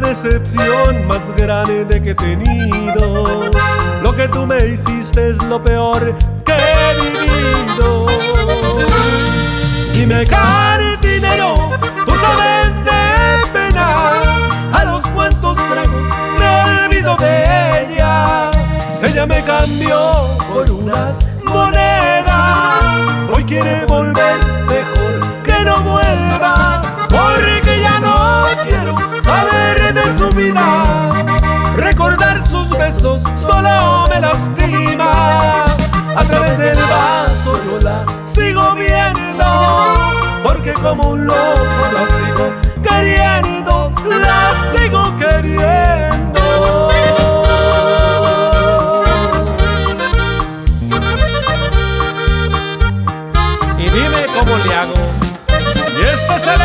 Decepción más grande que he tenido. Lo que tú me hiciste es lo peor que he vivido. Dime, dinero, tú sabes de pena. A los cuantos tragos me olvido de ella. Ella me cambió por unas monedas. Recordar sus besos solo me lastima. A través del vaso yo la sigo viendo. Porque como un loco la sigo queriendo, la sigo queriendo. Y dime cómo le hago. Y este es el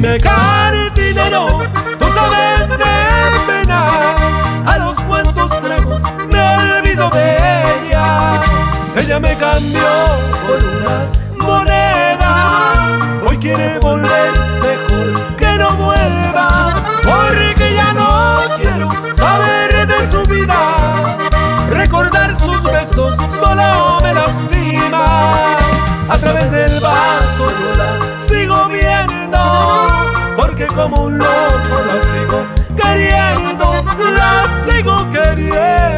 Dime, dinero, tú sabes como un loco la sigo queriendo, la sigo queriendo.